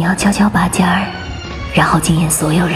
你要悄悄拔尖儿，然后惊艳所有人。